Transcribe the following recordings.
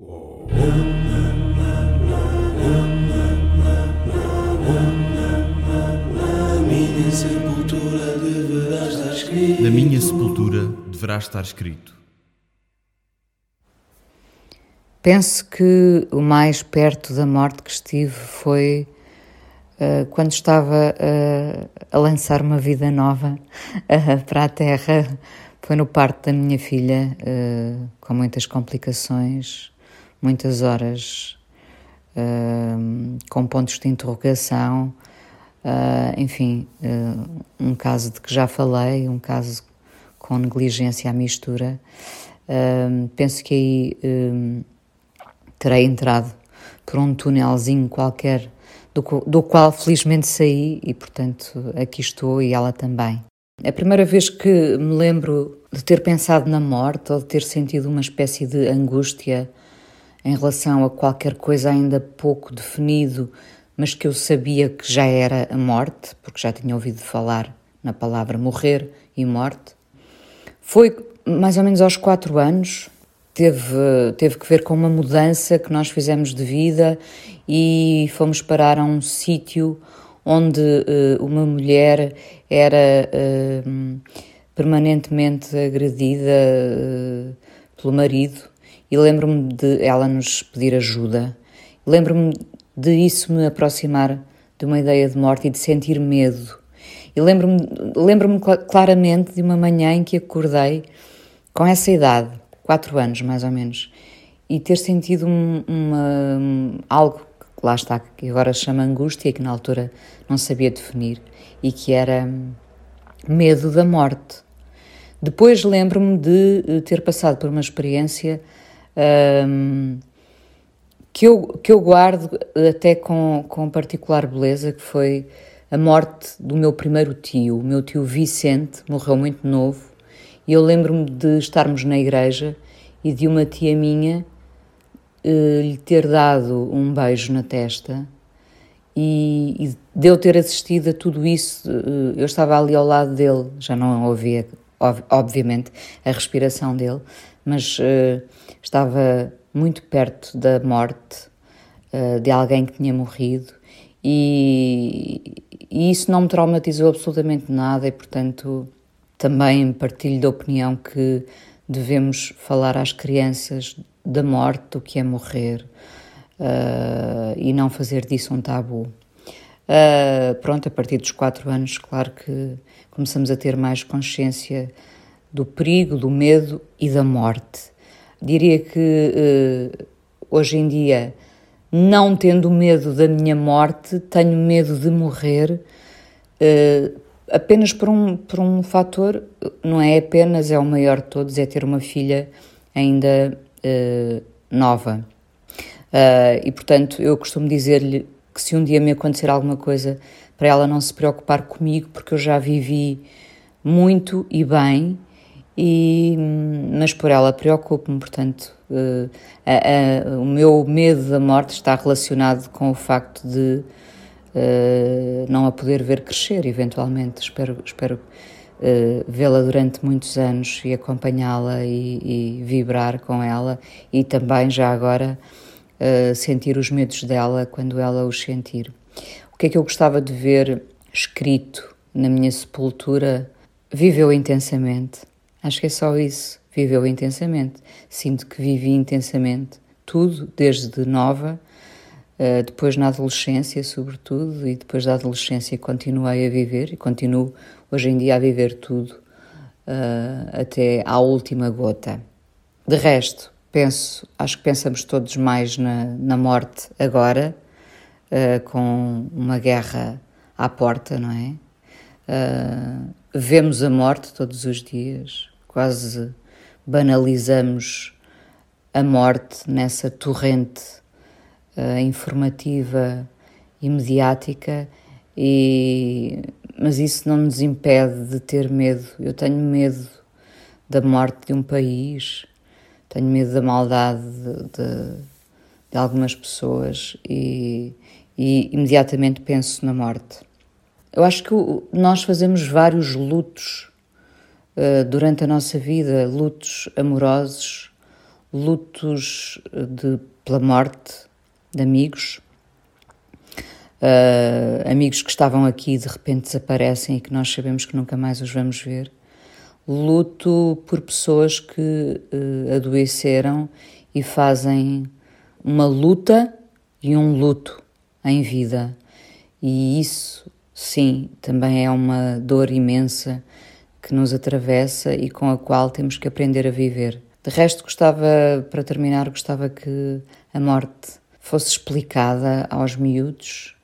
Na minha sepultura deverá estar escrito. Penso que o mais perto da morte que estive foi uh, quando estava uh, a lançar uma vida nova uh, para a Terra. Foi no parto da minha filha, com muitas complicações, muitas horas, com pontos de interrogação. enfim, um caso de que já falei, um caso com negligência à mistura. penso que aí terei entrado por um túnelzinho qualquer, do, do qual felizmente saí e, portanto, aqui estou e ela também. A primeira vez que me lembro de ter pensado na morte ou de ter sentido uma espécie de angústia em relação a qualquer coisa ainda pouco definido, mas que eu sabia que já era a morte, porque já tinha ouvido falar na palavra morrer e morte, foi mais ou menos aos quatro anos, teve, teve que ver com uma mudança que nós fizemos de vida e fomos parar a um sítio onde uh, uma mulher era uh, permanentemente agredida uh, pelo marido e lembro-me de ela nos pedir ajuda. Lembro-me de isso me aproximar de uma ideia de morte e de sentir medo. E lembro-me lembro claramente de uma manhã em que acordei com essa idade quatro anos mais ou menos, e ter sentido um, uma, algo que lá está, que agora chama angústia, que na altura não sabia definir, e que era medo da morte. Depois lembro-me de eh, ter passado por uma experiência um, que, eu, que eu guardo até com, com particular beleza, que foi a morte do meu primeiro tio. O meu tio Vicente morreu muito novo e eu lembro-me de estarmos na igreja e de uma tia minha uh, lhe ter dado um beijo na testa e, e de eu ter assistido a tudo isso, uh, eu estava ali ao lado dele, já não ouvia, ob obviamente, a respiração dele, mas uh, estava muito perto da morte de alguém que tinha morrido e, e isso não me traumatizou absolutamente nada e, portanto, também partilho da opinião que devemos falar às crianças da morte, do que é morrer, uh, e não fazer disso um tabu. Uh, pronto, a partir dos quatro anos, claro que começamos a ter mais consciência do perigo, do medo e da morte. Diria que uh, hoje em dia, não tendo medo da minha morte, tenho medo de morrer apenas por um, por um fator, não é apenas, é o maior de todos, é ter uma filha ainda uh, nova. Uh, e portanto, eu costumo dizer-lhe que se um dia me acontecer alguma coisa, para ela não se preocupar comigo, porque eu já vivi muito e bem, e, mas por ela preocupo-me, portanto, uh, a, a, o meu medo da morte está relacionado com o facto de uh, não a poder ver crescer, eventualmente. Espero, espero uh, vê-la durante muitos anos e acompanhá-la e, e, vibrar com ela e também, já agora, sentir os medos dela quando ela os sentir. O que é que eu gostava de ver escrito na minha sepultura? Viveu intensamente. Acho que é só isso. Viveu intensamente. Sinto que vivi intensamente tudo, desde nova Uh, depois na adolescência, sobretudo, e depois da adolescência continuei a viver e continuo hoje em dia a viver tudo uh, até à última gota. De resto, penso, acho que pensamos todos mais na, na morte agora, uh, com uma guerra à porta, não é? Vemos a morte todos os dias, quase banalizamos a morte nessa torrente uh, informativa e mediática, e, mas isso não nos impede de ter medo. Eu tenho medo da morte de um país, tenho medo da maldade de, de, de algumas pessoas e, e, imediatamente penso na morte. Eu acho que nós fazemos vários lutos uh, durante a nossa vida, lutos amorosos, lutos de, pela morte de amigos, uh, amigos que estavam aqui e de repente desaparecem e que nós sabemos que nunca mais os vamos ver. Luto por pessoas que uh, adoeceram e fazem uma luta e um luto em vida. E isso, sim, também é uma dor imensa que nos atravessa e com a qual temos que aprender a viver. De resto, gostava, para terminar, gostava que a morte fosse explicada aos miúdos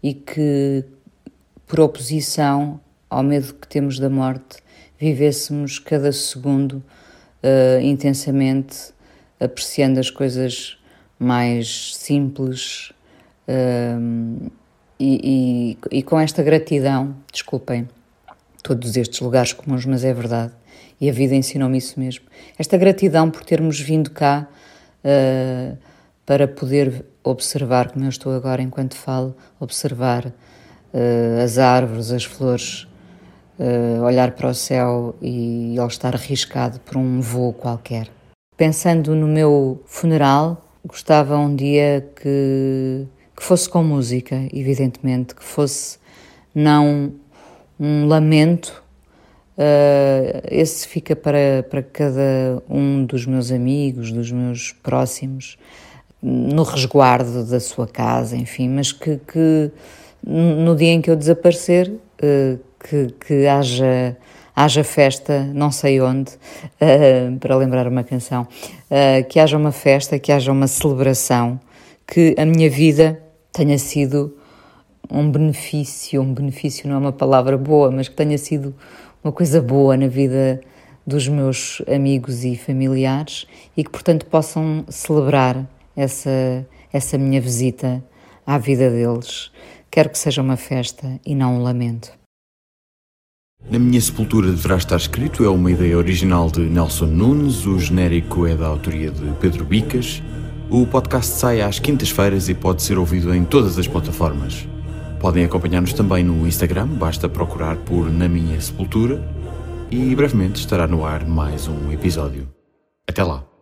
e que, por oposição ao medo que temos da morte, vivêssemos cada segundo uh, intensamente, apreciando as coisas mais simples uh, e, e, e com esta gratidão, desculpem todos estes lugares comuns, mas é verdade. E a vida ensinou-me isso mesmo. Esta gratidão por termos vindo cá uh, para poder observar, como eu estou agora enquanto falo, observar uh, as árvores, as flores, uh, olhar para o céu e ele estar arriscado por um voo qualquer. Pensando no meu funeral, gostava um dia que, que fosse com música, evidentemente, que fosse não um lamento. Uh, esse fica para, para cada um dos meus amigos, dos meus próximos, no resguardo da sua casa, enfim, mas que, que no dia em que eu desaparecer, uh, que, que haja, haja festa, não sei onde, uh, para lembrar uma canção, que haja uma festa, que haja uma celebração, que a minha vida tenha sido um benefício, um benefício não é uma palavra boa, mas que tenha sido uma coisa boa na vida dos meus amigos e familiares e que, portanto, possam celebrar essa, essa minha visita à vida deles. Quero que seja uma festa e não um lamento. Na minha sepultura deverá estar escrito é uma ideia original de Nelson Nunes, o genérico é da autoria de Pedro Bicas. O podcast sai às quintas-feiras e pode ser ouvido em todas as plataformas. Podem acompanhar-nos também no Instagram, basta procurar por Na Minha Sepultura e brevemente estará no ar mais um episódio. Até lá!